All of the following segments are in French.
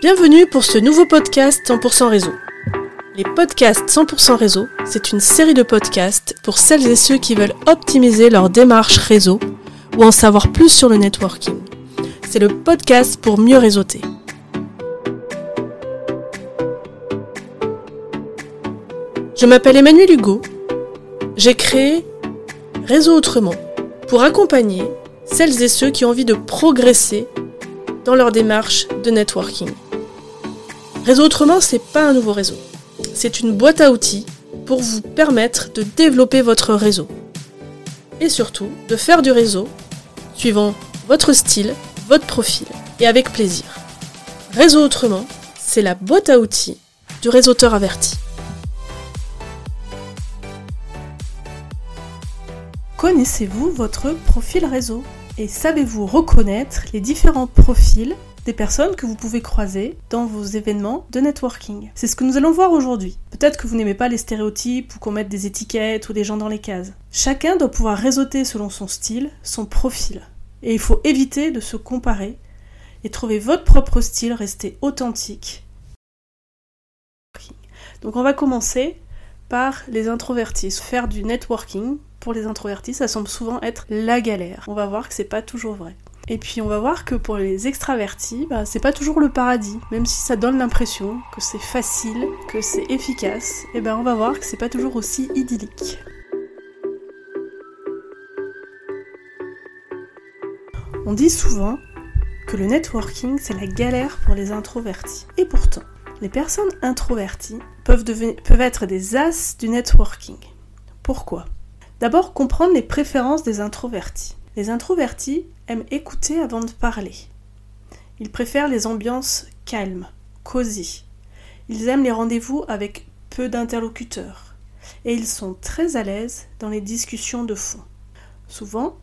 Bienvenue pour ce nouveau podcast 100% réseau. Les podcasts 100% réseau, c'est une série de podcasts pour celles et ceux qui veulent optimiser leur démarche réseau ou en savoir plus sur le networking. C'est le podcast pour mieux réseauter. Je m'appelle Emmanuel Hugo. J'ai créé Réseau Autrement pour accompagner celles et ceux qui ont envie de progresser dans leur démarche de networking. Réseau Autrement, c'est pas un nouveau réseau. C'est une boîte à outils pour vous permettre de développer votre réseau. Et surtout, de faire du réseau suivant votre style, votre profil et avec plaisir. Réseau Autrement, c'est la boîte à outils du réseauteur averti. Connaissez-vous votre profil réseau? Et savez-vous reconnaître les différents profils des personnes que vous pouvez croiser dans vos événements de networking? C'est ce que nous allons voir aujourd'hui. Peut-être que vous n'aimez pas les stéréotypes ou qu'on mette des étiquettes ou des gens dans les cases. Chacun doit pouvoir réseauter selon son style, son profil. Et il faut éviter de se comparer et trouver votre propre style, rester authentique. Donc on va commencer par les introvertis. Faire du networking pour les introvertis, ça semble souvent être la galère. On va voir que c'est pas toujours vrai. Et puis on va voir que pour les extravertis, bah, c'est pas toujours le paradis. Même si ça donne l'impression que c'est facile, que c'est efficace, et ben on va voir que c'est pas toujours aussi idyllique. On dit souvent que le networking c'est la galère pour les introvertis. Et pourtant, les personnes introverties peuvent être des as du networking. Pourquoi? D'abord comprendre les préférences des introvertis. Les introvertis aiment écouter avant de parler. Ils préfèrent les ambiances calmes, cosy. Ils aiment les rendez-vous avec peu d'interlocuteurs. Et ils sont très à l'aise dans les discussions de fond. Souvent,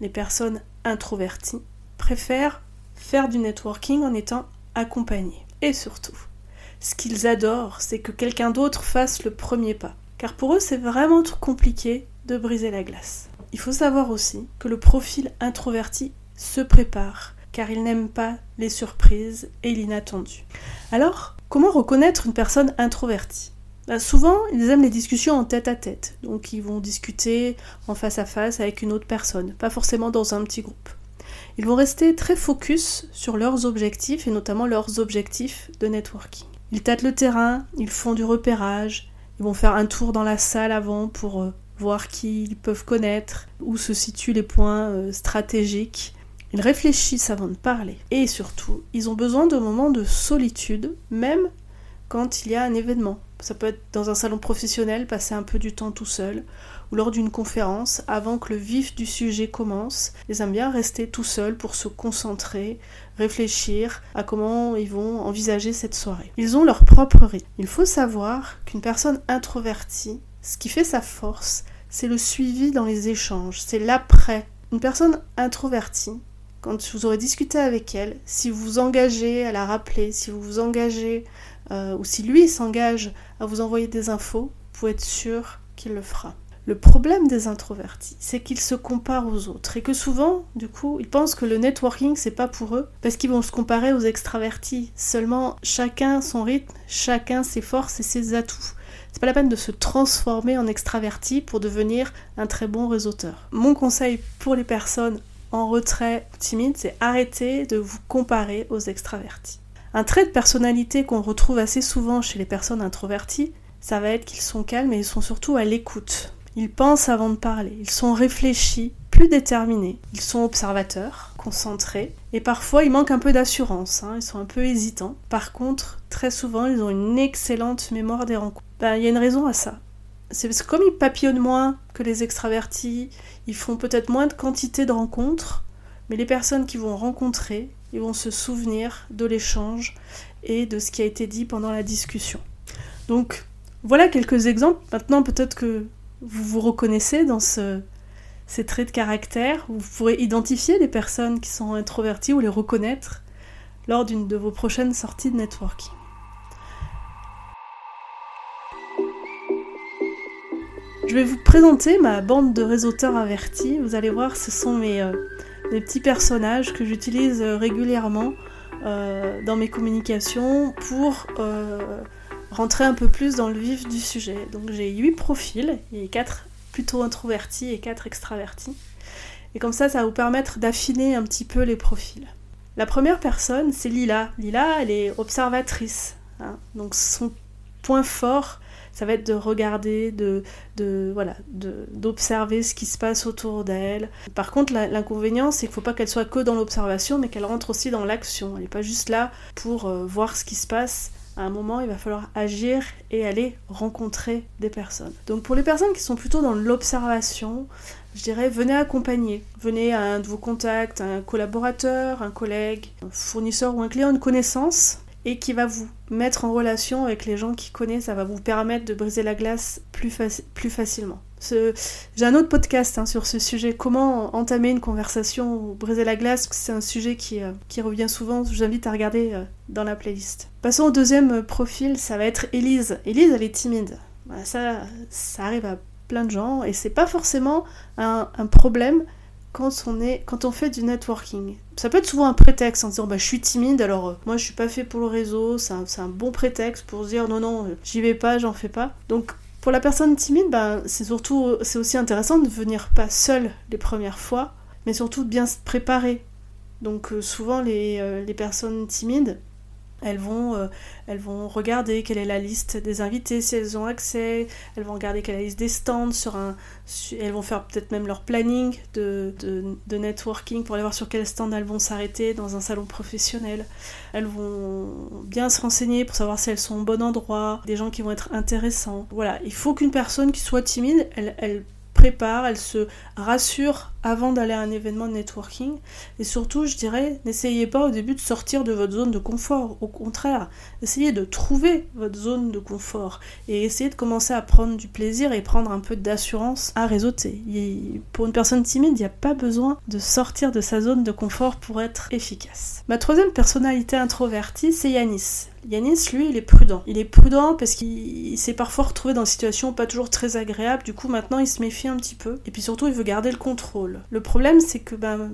les personnes introverties préfèrent faire du networking en étant accompagnées. Et surtout, ce qu'ils adorent, c'est que quelqu'un d'autre fasse le premier pas. Car pour eux, c'est vraiment trop compliqué de briser la glace. Il faut savoir aussi que le profil introverti se prépare, car il n'aime pas les surprises et l'inattendu. Alors, comment reconnaître une personne introvertie? Bah, Souvent, ils aiment les discussions en tête à tête, donc ils vont discuter en face à face avec une autre personne, pas forcément dans un petit groupe. Ils vont rester très focus sur leurs objectifs et notamment leurs objectifs de networking. Ils tâtent le terrain, ils font du repérage, ils vont faire un tour dans la salle avant pour euh, voir qui ils peuvent connaître, où se situent les points euh, stratégiques. Ils réfléchissent avant de parler. Et surtout, ils ont besoin de moments de solitude, même quand il y a un événement. Ça peut être dans un salon professionnel, passer un peu du temps tout seul, ou lors d'une conférence, avant que le vif du sujet commence. Ils aiment bien rester tout seuls pour se concentrer, réfléchir à comment ils vont envisager cette soirée. Ils ont leur propre rythme. Il faut savoir qu'une personne introvertie, ce qui fait sa force, c'est le suivi dans les échanges, c'est l'après. Une personne introvertie, quand vous aurez discuté avec elle, si vous vous engagez à la rappeler, si vous vous engagez, euh, ou si lui s'engage à vous envoyer des infos, vous pouvez être sûr qu'il le fera. Le problème des introvertis, c'est qu'ils se comparent aux autres et que souvent, du coup, ils pensent que le networking c'est pas pour eux parce qu'ils vont se comparer aux extravertis. Seulement, chacun son rythme, chacun ses forces et ses atouts. C'est pas la peine de se transformer en extraverti pour devenir un très bon réseauteur. Mon conseil pour les personnes en retrait timide, c'est arrêter de vous comparer aux extravertis. Un trait de personnalité qu'on retrouve assez souvent chez les personnes introverties, ça va être qu'ils sont calmes et ils sont surtout à l'écoute. Ils pensent avant de parler, ils sont réfléchis, plus déterminés, ils sont observateurs, concentrés, et parfois ils manquent un peu d'assurance, hein. ils sont un peu hésitants. Par contre, très souvent, ils ont une excellente mémoire des rencontres. Ben, il y a une raison à ça. C'est parce que comme ils papillonnent moins que les extravertis, ils font peut-être moins de quantité de rencontres, mais les personnes qui vont rencontrer, ils vont se souvenir de l'échange et de ce qui a été dit pendant la discussion. Donc voilà quelques exemples. Maintenant peut-être que vous vous reconnaissez dans ce, ces traits de caractère. Vous pourrez identifier les personnes qui sont introverties ou les reconnaître lors d'une de vos prochaines sorties de networking. Je vais vous présenter ma bande de réseauteurs avertis. Vous allez voir, ce sont mes, euh, petits personnages que j'utilise euh, régulièrement euh, dans mes communications pour rentrer un peu plus dans le vif du sujet. Donc j'ai 8 profils, a 4 plutôt introvertis et 4 extravertis. Et comme ça, ça va vous permettre d'affiner un petit peu les profils. La première personne, c'est Lila. Lila, elle est observatrice. Hein. Donc son point fort, ça va être de regarder, de, de voilà, d'observer ce qui se passe autour d'elle. Par contre, l'inconvénient, c'est qu'il ne faut pas qu'elle soit que dans l'observation, mais qu'elle rentre aussi dans l'action. Elle n'est pas juste là pour euh, voir ce qui se passe. À un moment, il va falloir agir et aller rencontrer des personnes. Donc pour les personnes qui sont plutôt dans l'observation, je dirais venez accompagner. Venez à un de vos contacts, un collaborateur, un collègue, un fournisseur ou un client, une connaissance et qui va vous mettre en relation avec les gens qui connaissent, ça va vous permettre de briser la glace plus, plus facilement. J'ai un autre podcast hein, sur ce sujet, comment entamer une conversation ou briser la glace, c'est un sujet qui, euh, revient souvent, je vous invite à regarder euh, dans la playlist. Passons au deuxième euh, profil, ça va être Elise. Elise, elle est timide. ça, ça arrive à plein de gens et c'est pas forcément un, problème quand on fait du networking. Ça peut être souvent un prétexte en disant bah, je suis timide, alors euh, moi je suis pas fait pour le réseau, c'est un, bon prétexte pour se dire non, non, euh, j'y vais pas, j'en fais pas. Donc pour la personne timide, bah, c'est surtout, c'est aussi intéressant de venir pas seul les premières fois, mais surtout de bien se préparer. Donc euh, souvent les, les personnes timides, elles vont, euh, elles vont regarder quelle est la liste des invités si elles ont accès. Elles vont regarder quelle est la liste des stands sur un. elles vont faire peut-être même leur planning de, de, networking pour aller voir sur quel stand elles vont s'arrêter dans un salon professionnel. Elles vont bien se renseigner pour savoir si elles sont au bon endroit, des gens qui vont être intéressants. Voilà, il faut qu'une personne qui soit timide, elle, elle prépare, elle se rassure avant d'aller à un événement de networking. Et surtout, je dirais, n'essayez pas au début de sortir de votre zone de confort. Au contraire, essayez de trouver votre zone de confort et essayez de commencer à prendre du plaisir et prendre un peu d'assurance à réseauter. pour une personne timide, il n'y a pas besoin de sortir de sa zone de confort pour être efficace. Ma troisième personnalité introvertie, c'est Yanis. Yanis, lui, il est prudent. Il est prudent parce qu'il s'est parfois retrouvé dans des situations pas toujours très agréables. Du coup, maintenant, il se méfie un petit peu. Et puis surtout, il veut garder le contrôle. Le problème, c'est que ben,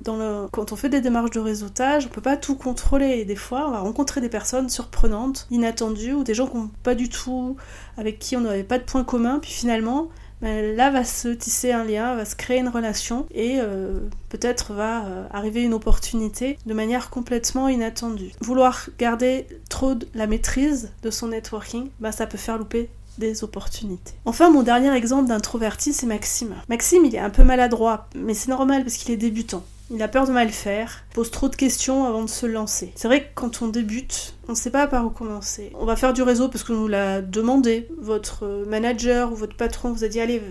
quand on fait des démarches de réseautage, on peut pas tout contrôler. Des fois, on va rencontrer des personnes surprenantes, inattendues, ou des gens pas du tout, avec qui on n'avait pas de point commun. Puis finalement, ben, là va se tisser un lien, va se créer une relation et euh, peut-être va euh, arriver une opportunité de manière complètement inattendue. Vouloir garder trop la maîtrise de son networking, ben, ça peut faire louper des opportunités. Enfin, mon dernier exemple d'introverti, c'est Maxime. Maxime, il est un peu maladroit, mais c'est normal parce qu'il est débutant. Il a peur de mal faire, pose trop de questions avant de se lancer. C'est vrai que quand on débute, on ne sait pas par où commencer. On va faire du réseau parce qu'on nous l'a demandé. Votre manager ou votre patron vous a dit allez,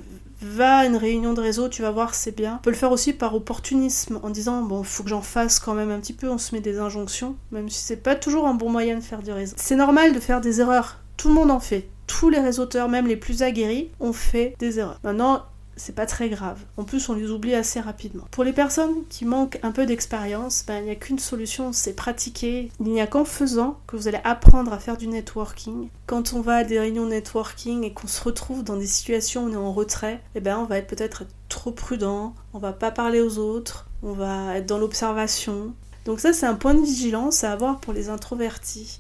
va à une réunion de réseau, tu vas voir, c'est bien. On peut le faire aussi par opportunisme, en disant bon, faut que j'en fasse quand même un petit peu, on se met des injonctions, même si c'est pas toujours un bon moyen de faire du réseau. C'est normal de faire des erreurs, tout le monde en fait. Tous les réseauteurs, même les plus aguerris, ont fait des erreurs. Maintenant, c'est pas très grave. En plus, on les oublie assez rapidement. Pour les personnes qui manquent un peu d'expérience, ben, il n'y a qu'une solution, c'est pratiquer. Il n'y a qu'en faisant que vous allez apprendre à faire du networking. Quand on va à des réunions networking et qu'on se retrouve dans des situations où on est en retrait, eh ben, on va être peut-être trop prudent, on va pas parler aux autres, on va être dans l'observation. Donc ça, c'est un point de vigilance à avoir pour les introvertis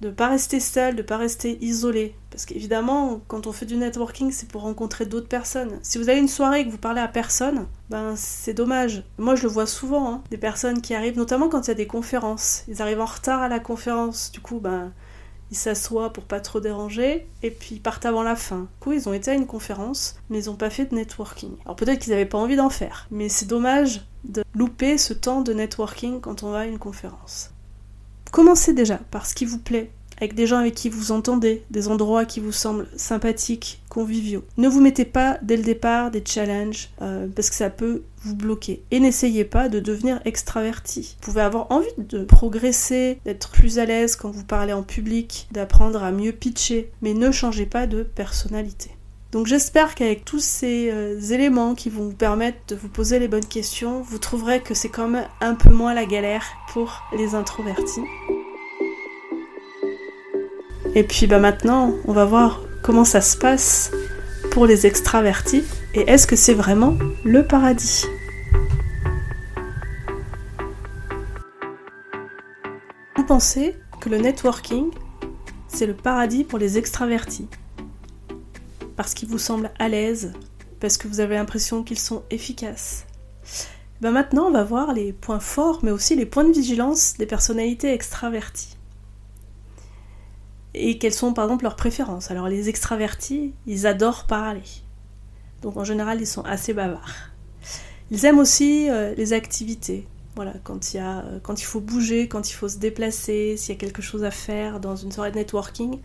de pas rester seul, de pas rester isolé. Parce qu'évidemment, quand on fait du networking, c'est pour rencontrer d'autres personnes. Si vous avez une soirée et que vous parlez à personne, ben c'est dommage. Moi, je le vois souvent, hein. des personnes qui arrivent, notamment quand il y a des conférences. Ils arrivent en retard à la conférence, du coup, ben ils s'assoient pour pas trop déranger, et puis ils partent avant la fin. Du coup, ils ont été à une conférence, mais ils n'ont pas fait de networking. Alors peut-être qu'ils n'avaient pas envie d'en faire, mais c'est dommage de louper ce temps de networking quand on va à une conférence. Commencez déjà par ce qui vous plaît, avec des gens avec qui vous entendez, des endroits qui vous semblent sympathiques, conviviaux. Ne vous mettez pas dès le départ des challenges euh, parce que ça peut vous bloquer. Et n'essayez pas de devenir extraverti. Vous pouvez avoir envie de progresser, d'être plus à l'aise quand vous parlez en public, d'apprendre à mieux pitcher, mais ne changez pas de personnalité. Donc j'espère qu'avec tous ces euh, éléments qui vont vous permettre de vous poser les bonnes questions, vous trouverez que c'est quand même un peu moins la galère pour les introvertis. Et puis bah maintenant, on va voir comment ça se passe pour les extravertis et est-ce que c'est vraiment le paradis? Vous pensez que le networking, c'est le paradis pour les extravertis? Parce qu'ils vous semblent à l'aise, parce que vous avez l'impression qu'ils sont efficaces. Ben maintenant, on va voir les points forts, mais aussi les points de vigilance des personnalités extraverties. Et quelles sont par exemple leurs préférences. Alors les extravertis, ils adorent parler. Donc en général, ils sont assez bavards. Ils aiment aussi euh, les activités. Voilà, euh, quand il faut bouger, quand il faut se déplacer, s'il y a quelque chose à faire dans une soirée de networking.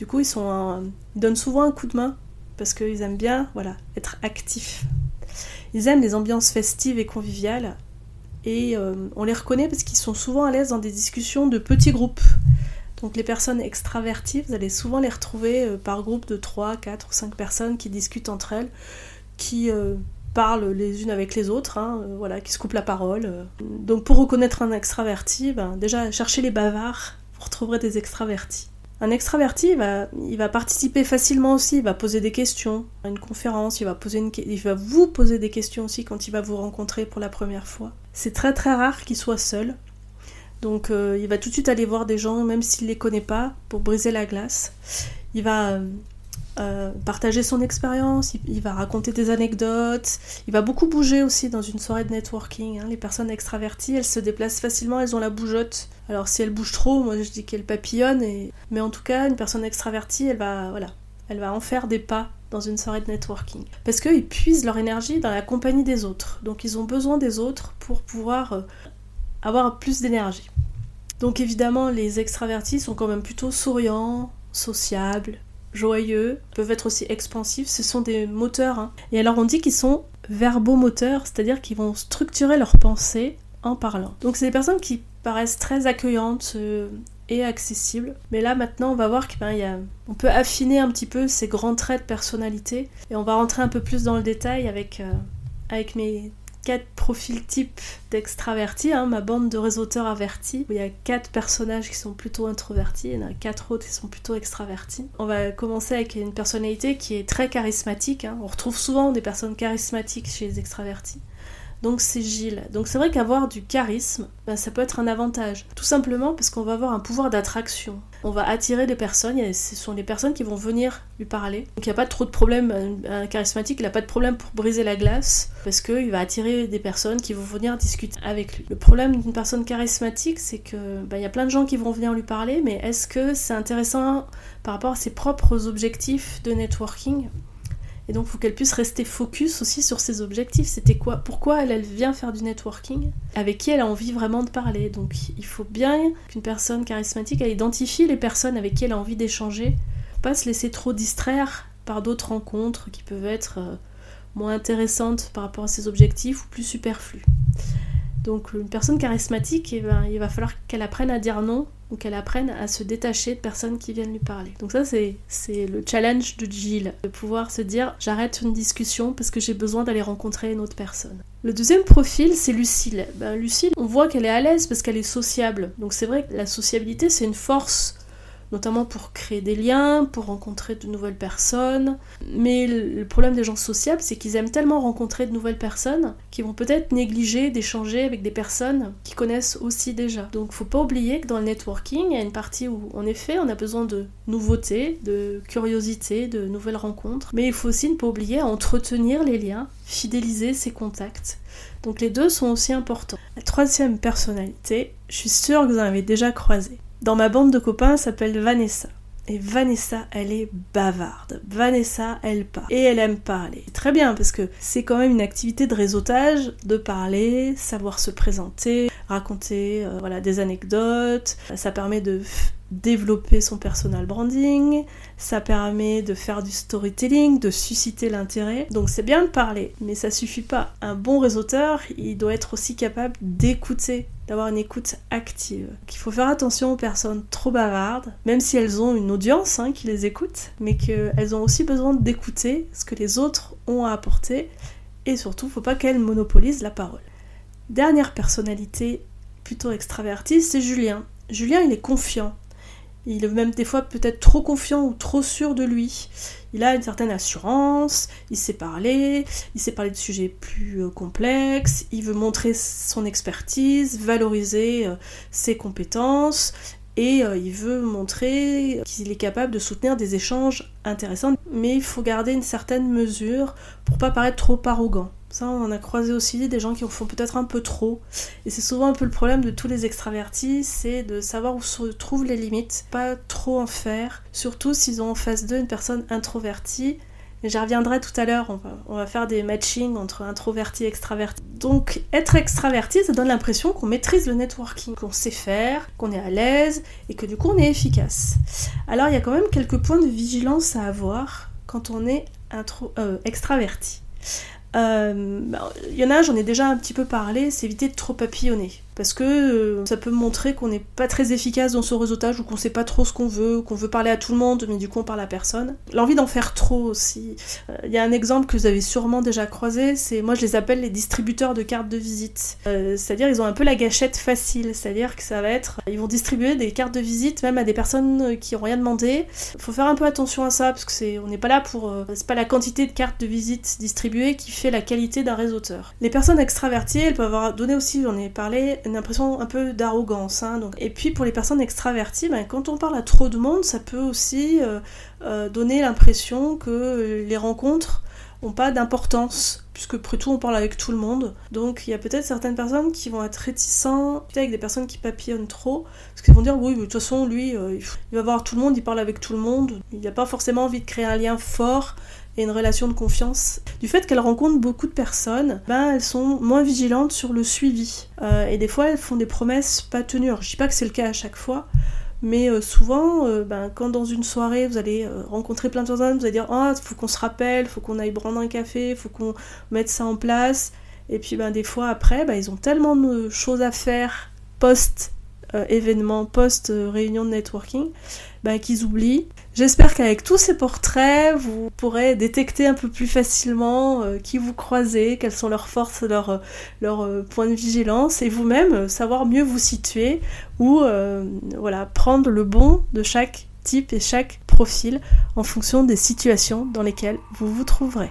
Du coup, ils, sont ils donnent souvent un coup de main parce qu'ils aiment bien voilà, être actifs. Ils aiment les ambiances festives et conviviales et euh, on les reconnaît parce qu'ils sont souvent à l'aise dans des discussions de petits groupes. Donc les personnes extraverties, vous allez souvent les retrouver euh, par groupe de 3, 4 ou 5 personnes qui discutent entre elles, qui euh, parlent les unes avec les autres, hein, voilà, qui se coupent la parole. Donc pour reconnaître un extraverti, ben, déjà cherchez les bavards, vous retrouverez des extravertis. Un extraverti, il va, il va participer facilement aussi, il va poser des questions à une conférence, il va, vous poser des questions aussi quand il va vous rencontrer pour la première fois. C'est très très rare qu'il soit seul. Donc euh, il va tout de suite aller voir des gens, même s'il ne les connaît pas, pour briser la glace. Il va euh, partager son expérience, il, va raconter des anecdotes, il va beaucoup bouger aussi dans une soirée de networking. Hein. Les personnes extraverties, elles se déplacent facilement, elles ont la bougeotte. Alors si elles bougent trop, moi je dis qu'elles papillonnent, mais en tout cas, une personne extravertie, elle va, voilà, elle va en faire des pas dans une soirée de networking. Parce qu'ils puisent leur énergie dans la compagnie des autres. Donc ils ont besoin des autres pour pouvoir euh, avoir plus d'énergie. Donc évidemment, les extravertis sont quand même plutôt souriants, sociables, joyeux, peuvent être aussi expansifs, ce sont des moteurs. Hein. Et alors on dit qu'ils sont verbomoteurs, c'est-à-dire qu'ils vont structurer leurs pensées en parlant. Donc c'est des personnes qui paraissent très accueillantes euh, et accessibles. Mais là maintenant on va voir qu'on ben, peut affiner un petit peu ces grands traits de personnalité et on va rentrer un peu plus dans le détail avec, euh, avec mes quatre profils types d'extravertis, hein, ma bande de réseauteurs avertis, où il y a quatre personnages qui sont plutôt introvertis, il y en a quatre autres qui sont plutôt extravertis. On va commencer avec une personnalité qui est très charismatique. Hein. On retrouve souvent des personnes charismatiques chez les extravertis donc c'est Gilles. Donc c'est vrai qu'avoir du charisme, ben, ça peut être un avantage. Tout simplement parce qu'on va avoir un pouvoir d'attraction. On va attirer des personnes, ce sont les personnes qui vont venir lui parler. Donc il n'y a pas trop de problème, un, charismatique, il n'a pas de problème pour briser la glace, parce qu'il va attirer des personnes qui vont venir discuter avec lui. Le problème d'une personne charismatique, c'est que ben, il y a plein de gens qui vont venir lui parler, mais est-ce que c'est intéressant par rapport à ses propres objectifs de networking? Et donc, il faut qu'elle puisse rester focus aussi sur ses objectifs. C'était quoi Pourquoi elle, vient faire du networking? Avec qui elle a envie vraiment de parler? Donc, il faut bien qu'une personne charismatique, identifie les personnes avec qui elle a envie d'échanger. Pas se laisser trop distraire par d'autres rencontres qui peuvent être euh, moins intéressantes par rapport à ses objectifs ou plus superflues. Donc une personne charismatique, il va falloir qu'elle apprenne à dire non ou qu'elle apprenne à se détacher de personnes qui viennent lui parler. Donc ça c'est, le challenge de Jill, de pouvoir se dire j'arrête une discussion parce que j'ai besoin d'aller rencontrer une autre personne. Le deuxième profil c'est Lucille. Ben, Lucille, on voit qu'elle est à l'aise parce qu'elle est sociable. Donc c'est vrai que la sociabilité c'est une force notamment pour créer des liens, pour rencontrer de nouvelles personnes. Mais le problème des gens sociables, c'est qu'ils aiment tellement rencontrer de nouvelles personnes qu'ils vont peut-être négliger d'échanger avec des personnes qui connaissent aussi déjà. Donc faut pas oublier que dans le networking, il y a une partie où en effet on a besoin de nouveautés, de curiosité, de nouvelles rencontres, mais il faut aussi ne pas oublier à entretenir les liens, fidéliser ses contacts. Donc les deux sont aussi importants. La troisième personnalité, je suis sûre que vous en avez déjà croisé dans ma bande de copains s'appelle Vanessa. Et Vanessa, elle est bavarde. Vanessa, elle parle. Et elle aime parler. Très bien, parce que c'est quand même une activité de réseautage, de parler, savoir se présenter, raconter euh, voilà, des anecdotes. Ça permet de développer son personal branding, ça permet de faire du storytelling, de susciter l'intérêt. Donc c'est bien de parler, mais ça suffit pas. Un bon réseauteur, il doit être aussi capable d'écouter, d'avoir une écoute active. Il faut faire attention aux personnes trop bavardes, même si elles ont une audience hein, qui les écoute, mais qu'elles ont aussi besoin d'écouter ce que les autres ont à apporter, et surtout, faut pas qu'elles monopolisent la parole. Dernière personnalité plutôt extravertie, c'est Julien. Julien, il est confiant Il est même des fois peut-être trop confiant ou trop sûr de lui. Il a une certaine assurance, il sait parler, il sait parler de sujets plus euh, complexes, il veut montrer son expertise, valoriser euh, ses compétences, et euh, il veut montrer qu'il est capable de soutenir des échanges intéressants, mais il faut garder une certaine mesure pour pas paraître trop arrogant. Ça, on a croisé aussi des gens qui en font peut-être un peu trop. Et c'est souvent un peu le problème de tous les extravertis, c'est de savoir où se trouvent les limites, pas trop en faire, surtout s'ils ont en face d'eux une personne introvertie et j'y reviendrai tout à l'heure, on va, faire des matchings entre introverti et extraverti. Donc être extraverti, ça donne l'impression qu'on maîtrise le networking, qu'on sait faire, qu'on est à l'aise et que du coup on est efficace. Alors il y a quand même quelques points de vigilance à avoir quand on est euh, extraverti. Euh, bah, il y en a, j'en ai déjà un petit peu parlé, c'est éviter de trop papillonner parce que euh, ça peut montrer qu'on n'est pas très efficace dans son réseautage ou qu'on sait pas trop ce qu'on veut, qu'on veut parler à tout le monde, mais du coup on parle à personne. L'envie d'en faire trop aussi. Euh, il y a un exemple que vous avez sûrement déjà croisé, c'est moi je les appelle les distributeurs de cartes de visite. Euh, c'est-à-dire ils ont un peu la gâchette facile, c'est-à-dire que ça va être, ils vont distribuer des cartes de visite même à des personnes qui ont rien demandé. Faut faire un peu attention à ça parce que c'est, on n'est pas là pour, c'est pas la quantité de cartes de visite distribuées qui fait la qualité d'un réseauteur. Les personnes extraverties, elles peuvent avoir donné aussi, j'en ai parlé, une impression un peu d'arrogance. Hein. Et puis pour les personnes extraverties, ben, quand on parle à trop de monde, ça peut aussi euh, euh, donner l'impression que les rencontres n'ont pas d'importance, puisque après tout on parle avec tout le monde. Donc il y a peut-être certaines personnes qui vont être réticents avec des personnes qui papillonnent trop, parce qu'ils vont dire oui, mais de toute façon lui, euh, il va voir tout le monde, il parle avec tout le monde, il n'a pas forcément envie de créer un lien fort et une relation de confiance. Du fait qu'elles rencontrent beaucoup de personnes, ben, elles sont moins vigilantes sur le suivi. Euh, et des fois, elles font des promesses pas tenues. Alors, je dis pas que c'est le cas à chaque fois, mais euh, souvent, euh, ben, quand dans une soirée, vous allez rencontrer plein de personnes, vous allez dire Ah, faut qu'on se rappelle, faut qu'on aille prendre un café, faut qu'on mette ça en place. Et puis, ben, des fois, après, ben, ils ont tellement de choses à faire post événement, post réunion de networking, ben, qu'ils oublient. J'espère qu'avec tous ces portraits, vous pourrez détecter un peu plus facilement euh, qui vous croisez, quelles sont leurs forces, leurs, euh, points de vigilance, et vous-même euh, savoir mieux vous situer ou voilà, prendre le bon de chaque type et chaque profil en fonction des situations dans lesquelles vous vous trouverez.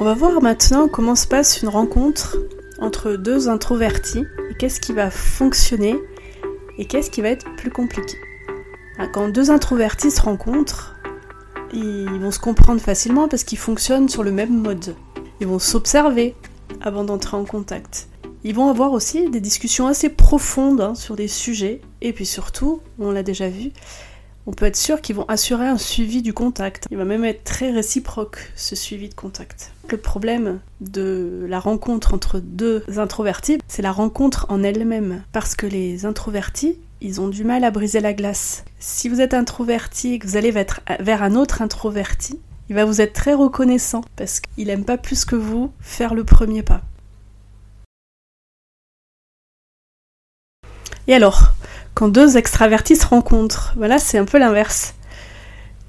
On va voir maintenant comment se passe une rencontre entre deux introvertis et qu'est-ce qui va fonctionner et qu'est-ce qui va être plus compliqué ah, Quand deux introvertis se rencontrent, ils vont se comprendre facilement parce qu'ils fonctionnent sur le même mode. Ils vont s'observer avant d'entrer en contact. Ils vont avoir aussi des discussions assez profondes hein, sur des sujets. Et puis surtout, on l'a déjà vu, on peut être sûr qu'ils vont assurer un suivi du contact. Il va même être très réciproque, ce suivi de contact. Le problème de la rencontre entre deux introvertis, c'est la rencontre en elle-même. Parce que les introvertis, ils ont du mal à briser la glace. Si vous êtes introverti et que vous allez vers un autre introverti, il va vous être très reconnaissant parce qu'il aime pas plus que vous faire le premier pas. Et alors, quand deux extravertis se rencontrent. Voilà, c'est un peu l'inverse.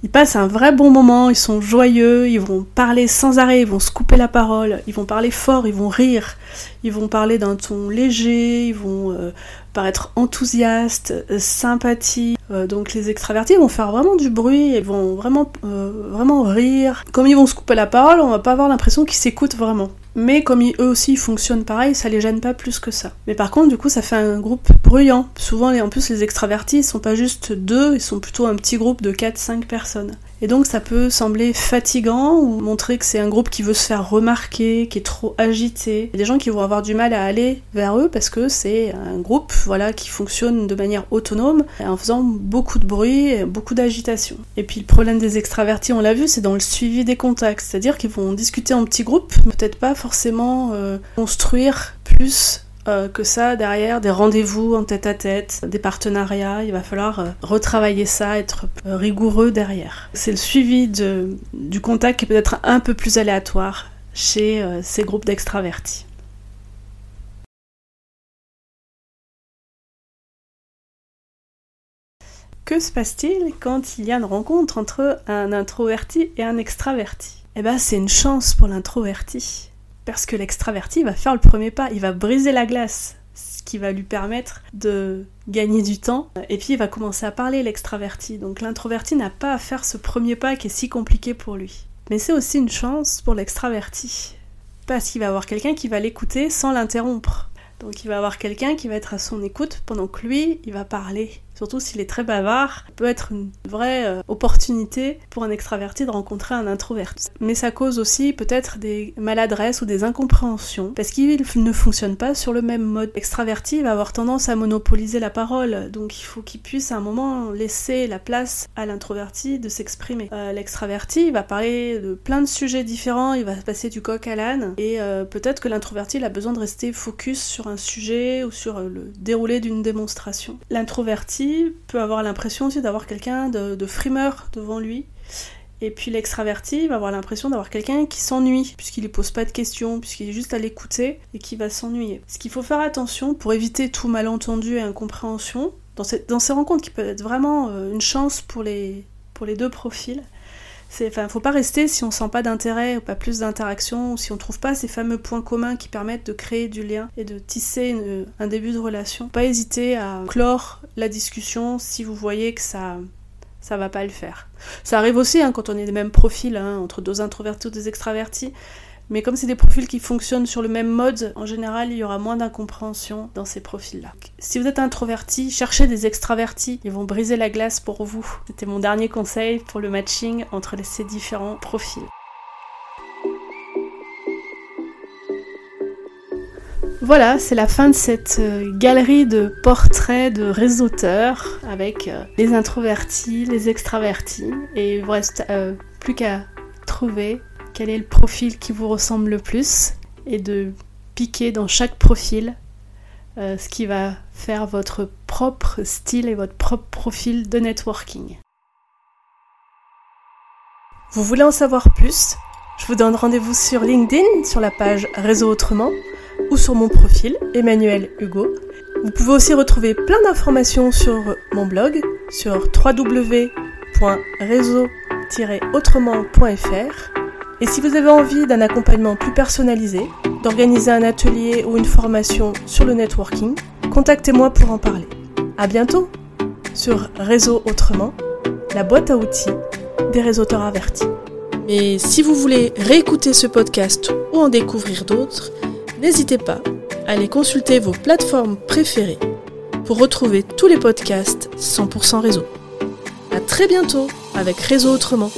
Ils passent un vrai bon moment, ils sont joyeux, ils vont parler sans arrêt, ils vont se couper la parole, ils vont parler fort, ils vont rire, ils vont parler d'un ton léger, ils vont euh, paraître enthousiastes, euh, sympathiques. Euh, donc les extravertis vont faire vraiment du bruit, ils vont vraiment, vraiment rire. Comme ils vont se couper la parole, on va pas avoir l'impression qu'ils s'écoutent vraiment. Mais comme eux aussi fonctionnent pareil, ça les gêne pas plus que ça. Mais par contre, du coup, ça fait un groupe bruyant. Souvent, en plus, les extravertis, ils sont pas juste deux, ils sont plutôt un petit groupe de 4-5 personnes. Et donc ça peut sembler fatigant ou montrer que c'est un groupe qui veut se faire remarquer, qui est trop agité. Il y a des gens qui vont avoir du mal à aller vers eux parce que c'est un groupe voilà, qui fonctionne de manière autonome en faisant beaucoup de bruit et beaucoup d'agitation. Et puis le problème des extravertis, on l'a vu, c'est dans le suivi des contacts. C'est-à-dire qu'ils vont discuter en petits groupes, peut-être pas forcément euh, construire plus euh, que ça derrière, des rendez-vous en tête à tête, des partenariats, il va falloir euh, retravailler ça, être euh, rigoureux derrière. C'est le suivi du contact qui peut être un peu plus aléatoire chez ces groupes d'extravertis. Que se passe-t-il quand il y a une rencontre entre un introverti et un extraverti? Eh ben, c'est une chance pour l'introverti parce que l'extraverti va faire le premier pas, il va briser la glace. ce qui va lui permettre de gagner du temps. Et puis il va commencer à parler l'extraverti. Donc l'introverti n'a pas à faire ce premier pas qui est si compliqué pour lui. Mais c'est aussi une chance pour l'extraverti. Parce qu'il va avoir quelqu'un qui va l'écouter sans l'interrompre. Donc il va avoir quelqu'un qui va être à son écoute pendant que lui, il va parler surtout s'il est très bavard, peut être une vraie euh, opportunité pour un extraverti de rencontrer un introverti. Mais ça cause aussi peut-être des maladresses ou des incompréhensions, parce qu'il ne fonctionne pas sur le même mode. L'extraverti va avoir tendance à monopoliser la parole, donc il faut qu'il puisse à un moment laisser la place à l'introverti de s'exprimer. Euh, l'extraverti va parler de plein de sujets différents, il va passer du coq à l'âne, et euh, peut-être que l'introverti a besoin de rester focus sur un sujet ou sur le déroulé d'une démonstration. L'introverti peut avoir l'impression aussi d'avoir quelqu'un de, frimeur devant lui. Et puis l'extraverti va avoir l'impression d'avoir quelqu'un qui s'ennuie, puisqu'il ne pose pas de questions, puisqu'il est juste à l'écouter et qui va s'ennuyer. Ce qu'il faut faire attention pour éviter tout malentendu et incompréhension, dans ces, rencontres qui peuvent être vraiment euh, une chance pour les deux profils, Enfin, faut pas rester si on sent pas d'intérêt ou pas plus d'interaction, ou si on trouve pas ces fameux points communs qui permettent de créer du lien et de tisser un début de relation. Pas hésiter à clore la discussion si vous voyez que ça ça va pas le faire. Ça arrive aussi hein, quand on est des mêmes profils, hein, entre deux introvertis ou deux extravertis. Mais comme c'est des profils qui fonctionnent sur le même mode, en général, il y aura moins d'incompréhension dans ces profils-là. Si vous êtes introverti, cherchez des extravertis. Ils vont briser la glace pour vous. C'était mon dernier conseil pour le matching entre ces différents profils. Voilà, c'est la fin de cette euh, galerie de portraits de réseauteurs avec euh, les introvertis, les extravertis. Et il vous reste euh, plus qu'à trouver quel est le profil qui vous ressemble le plus et de piquer dans chaque profil euh, ce qui va faire votre propre style et votre propre profil de networking. Vous voulez en savoir plus? Je vous donne rendez-vous sur LinkedIn, sur la page Réseau Autrement, ou sur mon profil, Emmanuel Hugo. Vous pouvez aussi retrouver plein d'informations sur mon blog, sur www.réseau-autrement.fr et si vous avez envie d'un accompagnement plus personnalisé, d'organiser un atelier ou une formation sur le networking, contactez-moi pour en parler. À bientôt sur Réseau Autrement, la boîte à outils des réseauteurs avertis. Mais si vous voulez réécouter ce podcast ou en découvrir d'autres, n'hésitez pas à aller consulter vos plateformes préférées pour retrouver tous les podcasts 100% réseau. À très bientôt avec Réseau Autrement.